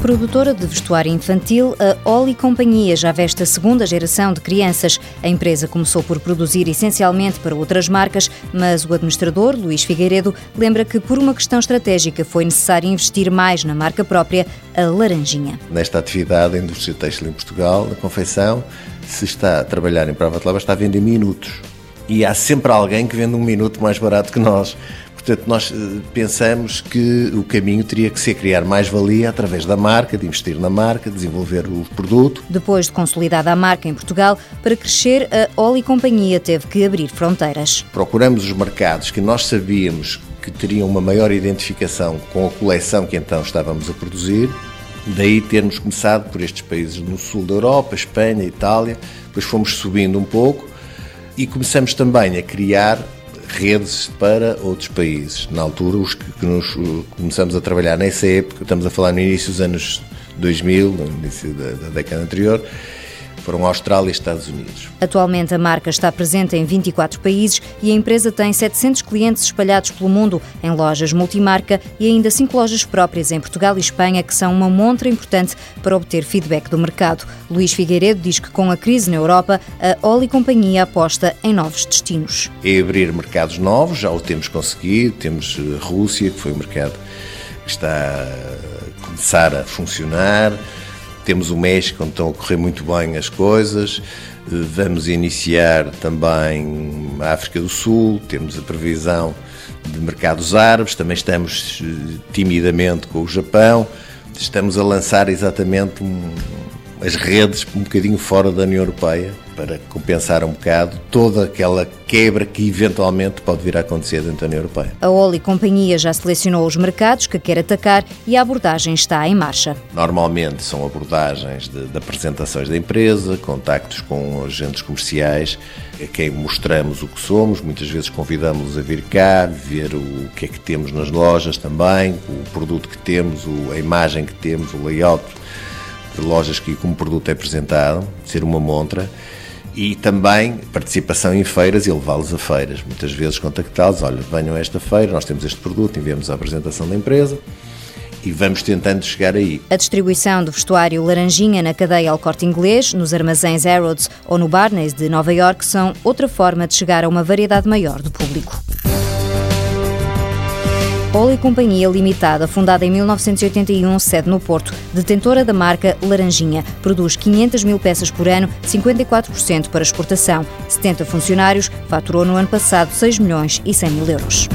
Produtora de vestuário infantil, a Oli Companhia já veste a segunda geração de crianças. A empresa começou por produzir essencialmente para outras marcas, mas o administrador, Luís Figueiredo, lembra que por uma questão estratégica foi necessário investir mais na marca própria, a Laranjinha. Nesta atividade, a indústria têxtil em Portugal, na confeição, se está a trabalhar em prova de lava, está a vender minutos. E há sempre alguém que vende um minuto mais barato que nós. Portanto, nós eh, pensamos que o caminho teria que ser criar mais valia através da marca, de investir na marca, desenvolver o produto. Depois de consolidada a marca em Portugal, para crescer, a Oli Companhia teve que abrir fronteiras. Procuramos os mercados que nós sabíamos que teriam uma maior identificação com a coleção que então estávamos a produzir. Daí termos começado por estes países no sul da Europa, Espanha, Itália, depois fomos subindo um pouco e começamos também a criar redes para outros países. Na altura, os que nos começamos a trabalhar nessa época, estamos a falar no início dos anos 2000, no início da, da década anterior, foram Austrália e Estados Unidos. Atualmente a marca está presente em 24 países e a empresa tem 700 clientes espalhados pelo mundo, em lojas multimarca e ainda 5 lojas próprias em Portugal e Espanha, que são uma montra importante para obter feedback do mercado. Luís Figueiredo diz que com a crise na Europa, a Oli Companhia aposta em novos destinos. É abrir mercados novos, já o temos conseguido, temos a eh, Rússia, que foi um mercado que está a começar a funcionar, temos o México, onde estão a correr muito bem as coisas. Vamos iniciar também a África do Sul, temos a previsão de mercados árabes, também estamos eh, timidamente com o Japão. Estamos a lançar exatamente as redes um bocadinho fora da União Europeia para compensar um bocado toda aquela quebra que eventualmente pode vir a acontecer dentro da União Europeia. A Oli Companhia já selecionou os mercados que quer atacar e a abordagem está em marcha. Normalmente são abordagens de, de apresentações da empresa, contactos com agentes comerciais, a quem mostramos o que somos, muitas vezes convidamos-los a vir cá, ver o que é que temos nas lojas também, o produto que temos, a imagem que temos, o layout lojas que como produto é apresentado, ser uma montra e também participação em feiras e levá-los a feiras. Muitas vezes contactá-los, olha, venham a esta feira, nós temos este produto, enviamos a apresentação da empresa e vamos tentando chegar aí. A distribuição do vestuário laranjinha na cadeia ao corte inglês, nos armazéns Harrods ou no Barneys de Nova York são outra forma de chegar a uma variedade maior de público. Poli Companhia Limitada, fundada em 1981, sede no Porto, detentora da marca Laranjinha, produz 500 mil peças por ano, 54% para exportação. 70 funcionários, faturou no ano passado 6 milhões e 100 mil euros.